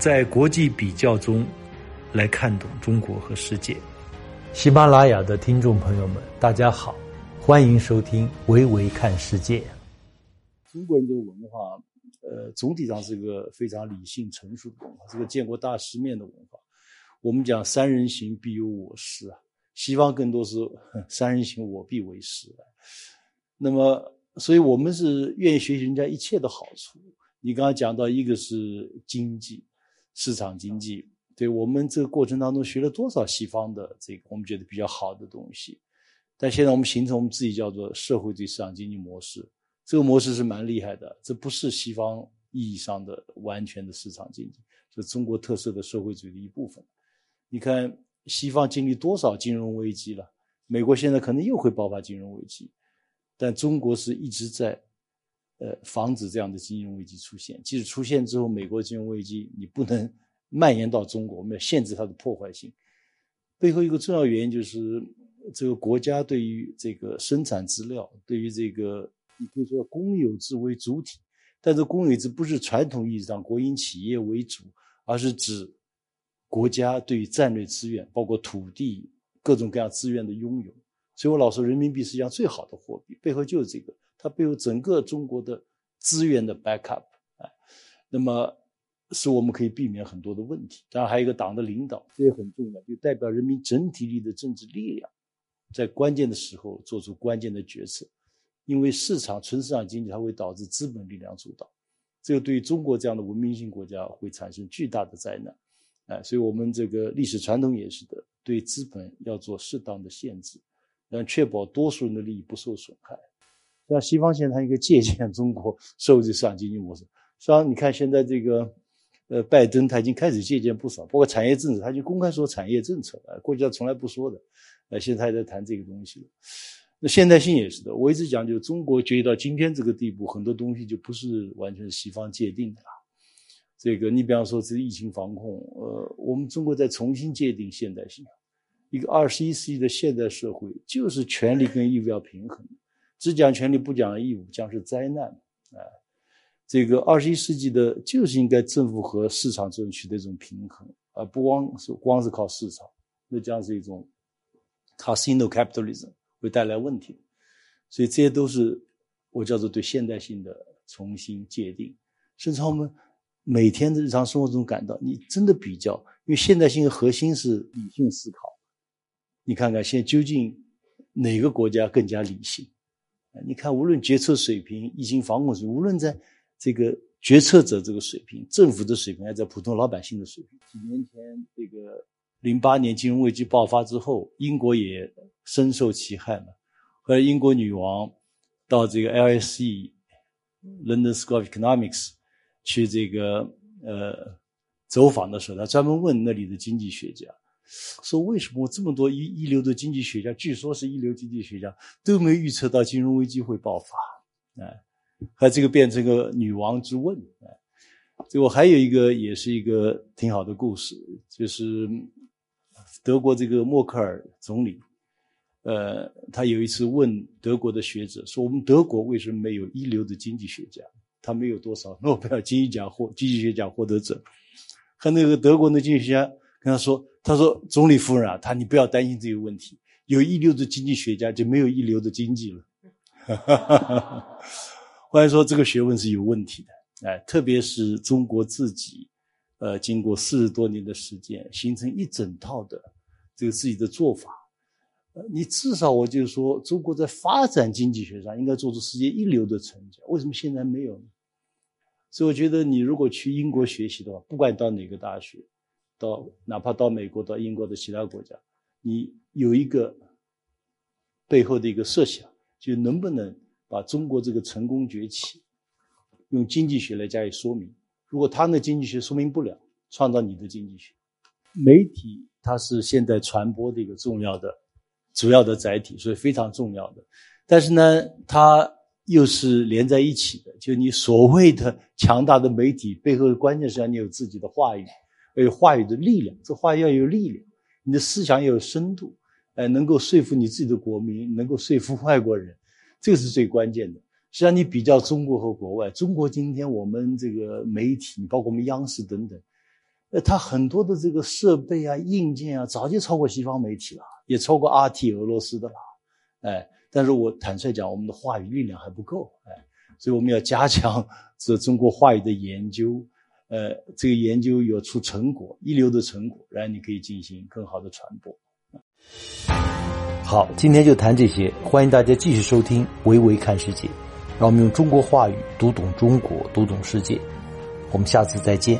在国际比较中来看懂中国和世界。喜马拉雅的听众朋友们，大家好，欢迎收听《维维看世界》。中国人的文化，呃，总体上是个非常理性、成熟的文化，是个见过大世面的文化。我们讲“三人行，必有我师”啊，西方更多是“三人行，我必为师”。那么，所以我们是愿意学习人家一切的好处。你刚刚讲到，一个是经济、市场经济。对我们这个过程当中学了多少西方的这个我们觉得比较好的东西，但现在我们形成我们自己叫做社会主义市场经济模式，这个模式是蛮厉害的，这不是西方意义上的完全的市场经济，是中国特色的社会主义的一部分。你看西方经历多少金融危机了，美国现在可能又会爆发金融危机，但中国是一直在，呃，防止这样的金融危机出现。即使出现之后，美国金融危机你不能。蔓延到中国，我们要限制它的破坏性。背后一个重要原因就是，这个国家对于这个生产资料，对于这个你可以说公有制为主体，但这公有制不是传统意义上国营企业为主，而是指国家对于战略资源，包括土地各种各样资源的拥有。所以我老说，人民币实际上最好的货币，背后就是这个，它背后整个中国的资源的 backup 啊，那么。使我们可以避免很多的问题，当然还有一个党的领导，这也很重要，就代表人民整体力的政治力量，在关键的时候做出关键的决策。因为市场纯市场经济它会导致资本力量主导，这个对于中国这样的文明性国家会产生巨大的灾难。哎，所以我们这个历史传统也是的，对资本要做适当的限制，让确保多数人的利益不受损害。像西方现在它一个借鉴 中国社会主义市场经济模式，实际上你看现在这个。呃，拜登他已经开始借鉴不少，包括产业政策，他就公开说产业政策啊，过去他从来不说的，呃，现在他在谈这个东西了。那现代性也是的，我一直讲，就中国崛起到今天这个地步，很多东西就不是完全是西方界定的了。这个，你比方说这疫情防控，呃，我们中国在重新界定现代性，一个二十一世纪的现代社会就是权力跟义务要平衡，只讲权利不讲义务，将是灾难啊。这个二十一世纪的，就是应该政府和市场之间取得一种平衡，而不光是光是靠市场，那将是一种 casino capitalism 会带来问题。所以这些都是我叫做对现代性的重新界定。甚至我们每天的日常生活中感到，你真的比较，因为现代性的核心是理性思考。你看看现在究竟哪个国家更加理性？你看无论决策水平、疫情防控水平，无论在这个决策者这个水平，政府的水平，还在普通老百姓的水平。几年前，这个零八年金融危机爆发之后，英国也深受其害嘛。后来，英国女王到这个 LSE London School of Economics 去这个呃走访的时候，她专门问那里的经济学家，说为什么这么多一一流的经济学家，据说是一流经济学家都没预测到金融危机会爆发？哎。还这个变成个女王之问啊！这我还有一个也是一个挺好的故事，就是德国这个默克尔总理，呃，他有一次问德国的学者说：“我们德国为什么没有一流的经济学家？他没有多少诺贝尔经济奖获经济学奖获得者。”和那个德国的经济学家跟他说：“他说总理夫人啊，他你不要担心这个问题，有一流的经济学家就没有一流的经济了。”哈哈哈哈哈。或者说这个学问是有问题的，哎，特别是中国自己，呃，经过四十多年的时间，形成一整套的这个自己的做法，呃，你至少我就说，中国在发展经济学上应该做出世界一流的成就，为什么现在没有呢？所以我觉得，你如果去英国学习的话，不管到哪个大学，到哪怕到美国、到英国的其他国家，你有一个背后的一个设想，就能不能。把中国这个成功崛起，用经济学来加以说明。如果他的经济学说明不了，创造你的经济学。媒体它是现在传播的一个重要的、主要的载体，所以非常重要的。但是呢，它又是连在一起的。就你所谓的强大的媒体背后的关键是让你有自己的话语，要有话语的力量。这话语要有力量，你的思想要有深度，哎，能够说服你自己的国民，能够说服外国人。这个是最关键的。实际上，你比较中国和国外，中国今天我们这个媒体，包括我们央视等等，呃，它很多的这个设备啊、硬件啊，早就超过西方媒体了，也超过 RT 俄罗斯的了，哎，但是我坦率讲，我们的话语力量还不够，哎，所以我们要加强这中国话语的研究，呃，这个研究有出成果，一流的成果，然后你可以进行更好的传播。好，今天就谈这些，欢迎大家继续收听《维维看世界》，让我们用中国话语读懂中国，读懂世界。我们下次再见。